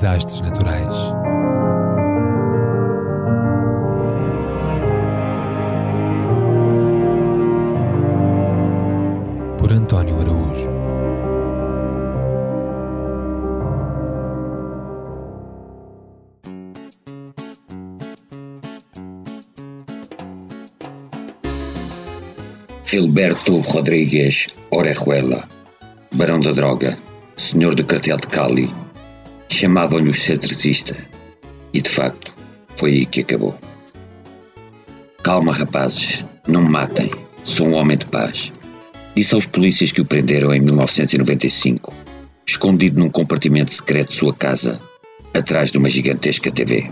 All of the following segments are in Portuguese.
Desastres naturais. Por António Araújo. Gilberto Rodrigues Orejuela, Barão da Droga, Senhor do Cartel de Cali, chamavam-lhe o cedrecista. E de facto, foi aí que acabou. Calma, rapazes, não me matem, sou um homem de paz. Disse aos polícias que o prenderam em 1995, escondido num compartimento secreto de sua casa, atrás de uma gigantesca TV.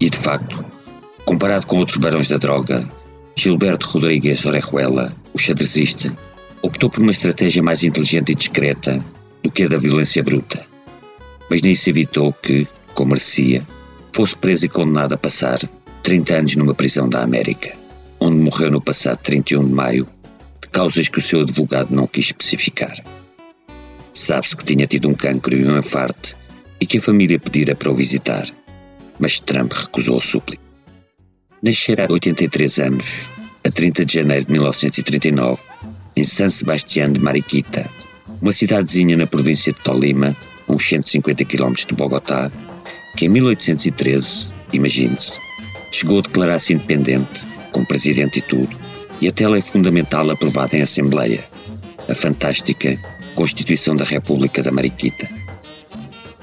E de facto, comparado com outros barões da droga, Gilberto Rodrigues Orejuela, o xadrezista, optou por uma estratégia mais inteligente e discreta do que a da violência bruta. Mas nisso evitou que, como merecia, fosse preso e condenado a passar 30 anos numa prisão da América, onde morreu no passado 31 de maio, de causas que o seu advogado não quis especificar. Sabe-se que tinha tido um cancro e um infarto e que a família pedira para o visitar, mas Trump recusou o súplico. Nascera há 83 anos, a 30 de janeiro de 1939, em San Sebastián de Mariquita, uma cidadezinha na província de Tolima, a uns 150 km de Bogotá, que em 1813, imagine-se, chegou a declarar-se independente, com presidente e tudo, e até lei fundamental aprovada em Assembleia, a fantástica Constituição da República da Mariquita.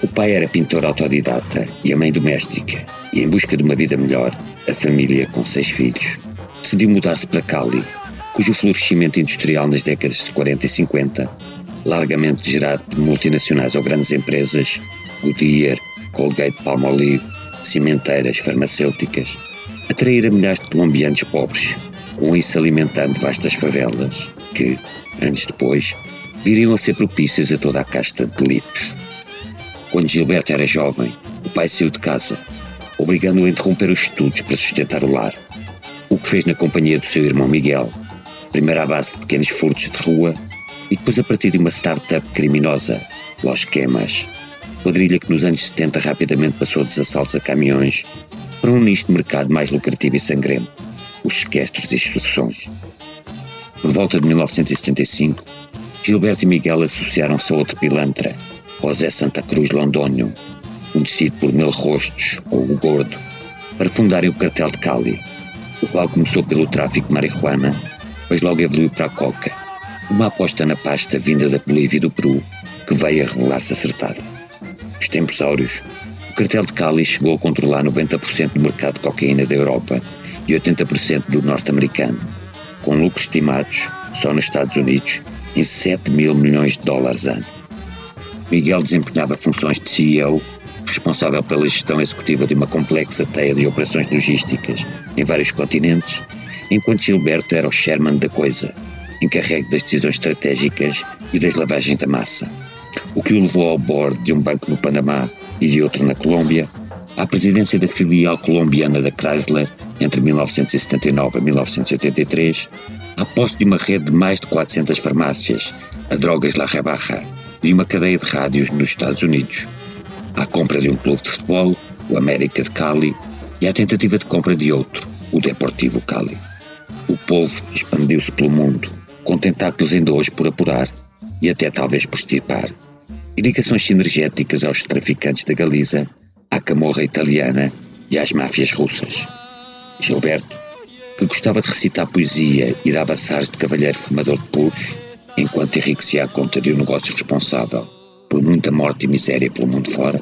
O pai era pintor autodidata e a mãe doméstica, e em busca de uma vida melhor, a família, com seis filhos, decidiu mudar-se para Cali, cujo florescimento industrial nas décadas de 40 e 50, largamente gerado de multinacionais ou grandes empresas, Goodyear, Colgate Palmolive, cimenteiras, farmacêuticas, atraíra milhares de colombianos pobres, com isso alimentando vastas favelas, que, anos depois, viriam a ser propícias a toda a casta de delitos. Quando Gilberto era jovem, o pai saiu de casa obrigando-o a interromper os estudos para sustentar o lar, o que fez na companhia do seu irmão Miguel, primeiro à base de pequenos furtos de rua e depois a partir de uma startup criminosa, Los Quemas, quadrilha que nos anos 70 rapidamente passou dos assaltos a caminhões para um nicho de mercado mais lucrativo e sangrento, os sequestros e extorsões. Por volta de 1975, Gilberto e Miguel associaram-se a outro pilantra, José Santa Cruz Londônio, conhecido por Mil Rostos, ou o Gordo, para fundarem o cartel de Cali, o qual começou pelo tráfico de marihuana, mas logo evoluiu para a coca, uma aposta na pasta vinda da Bolívia e do Peru, que veio a revelar-se acertada. Os tempos áureos, o cartel de Cali chegou a controlar 90% do mercado de cocaína da Europa e 80% do norte-americano, com lucros estimados, só nos Estados Unidos, em 7 mil milhões de dólares ano. Miguel desempenhava funções de CEO responsável pela gestão executiva de uma complexa teia de operações logísticas em vários continentes, enquanto Gilberto era o chairman da coisa, encarregue das decisões estratégicas e das lavagens da massa, o que o levou ao board de um banco no Panamá e de outro na Colômbia, à presidência da filial colombiana da Chrysler entre 1979 e 1983, à posse de uma rede de mais de 400 farmácias, a Drogas La Rebaja, e uma cadeia de rádios nos Estados Unidos, à compra de um clube de futebol, o América de Cali, e à tentativa de compra de outro, o Deportivo Cali. O povo expandiu-se pelo mundo, com tentáculos hoje por apurar e até talvez por estirpar, e ligações sinergéticas aos traficantes da Galiza, à camorra italiana e às máfias russas. Gilberto, que gostava de recitar poesia e dava sares de cavalheiro fumador de puros, enquanto enriquecia a conta de um negócio responsável por muita morte e miséria pelo mundo fora,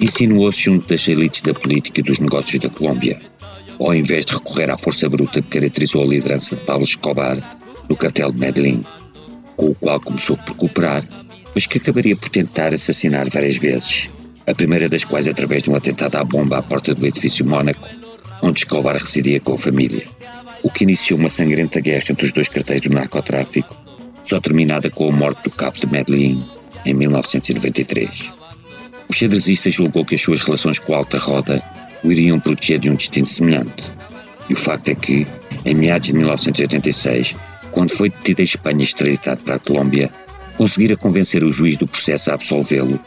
insinuou-se junto das elites da política e dos negócios da Colômbia, ao invés de recorrer à força bruta que caracterizou a liderança de Pablo Escobar no cartel de Medellín, com o qual começou por cooperar, mas que acabaria por tentar assassinar várias vezes, a primeira das quais através de um atentado à bomba à porta do edifício Mónaco, onde Escobar residia com a família, o que iniciou uma sangrenta guerra entre os dois cartéis do narcotráfico, só terminada com a morte do cabo de Medellín em 1993. O xadrezista julgou que as suas relações com a alta roda o iriam proteger de um destino semelhante. E o facto é que, em meados de 1986, quando foi detido em Espanha e extraditado para a Colômbia, conseguira convencer o juiz do processo a absolvê-lo,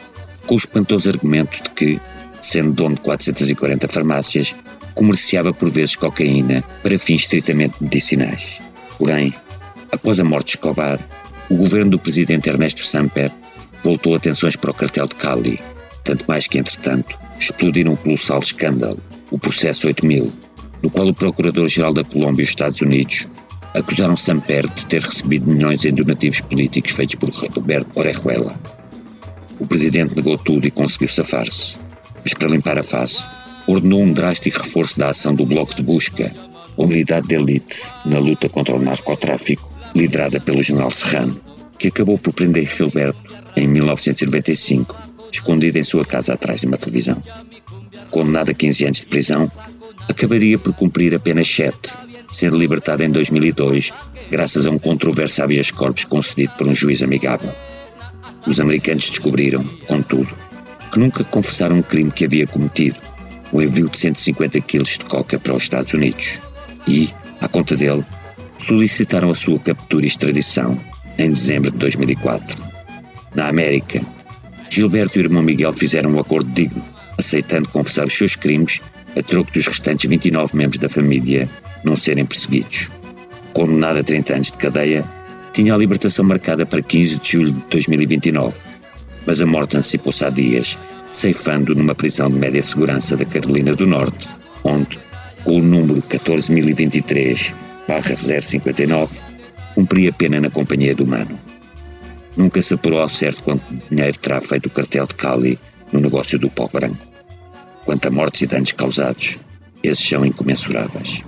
com o espantoso argumento de que, sendo dono de 440 farmácias, comerciava por vezes cocaína para fins estritamente medicinais. Porém, após a morte de Escobar, o governo do presidente Ernesto Samper voltou atenções para o cartel de Cali, tanto mais que, entretanto, explodiram um colossal escândalo, o Processo 8000, no qual o Procurador-Geral da Colômbia e os Estados Unidos acusaram Samper de ter recebido milhões em donativos políticos feitos por Roberto Orejuela. O presidente negou tudo e conseguiu safar-se, mas para limpar a face, ordenou um drástico reforço da ação do Bloco de Busca, a unidade de elite na luta contra o narcotráfico, liderada pelo general Serrano, que acabou por prender Gilberto em 1995 escondido em sua casa atrás de uma televisão. Condenado a 15 anos de prisão, acabaria por cumprir apenas 7, sendo libertado em 2002 graças a um controverso habeas corpus concedido por um juiz amigável. Os americanos descobriram, contudo, que nunca confessaram um crime que havia cometido, o envio de 150 quilos de coca para os Estados Unidos, e, à conta dele, solicitaram a sua captura e extradição em dezembro de 2004. Na América, Gilberto e o irmão Miguel fizeram um acordo digno, aceitando confessar os seus crimes a troco dos restantes 29 membros da família não serem perseguidos. Condenado a 30 anos de cadeia, tinha a libertação marcada para 15 de julho de 2029, mas a morte antecipou-se há dias, ceifando numa prisão de média segurança da Carolina do Norte, onde, com o número 14.023-059, cumpria pena na companhia do Mano. Nunca se apurou ao certo quanto dinheiro terá feito o cartel de Cali no negócio do pó branco. Quanto a mortes e danos causados, esses são incomensuráveis.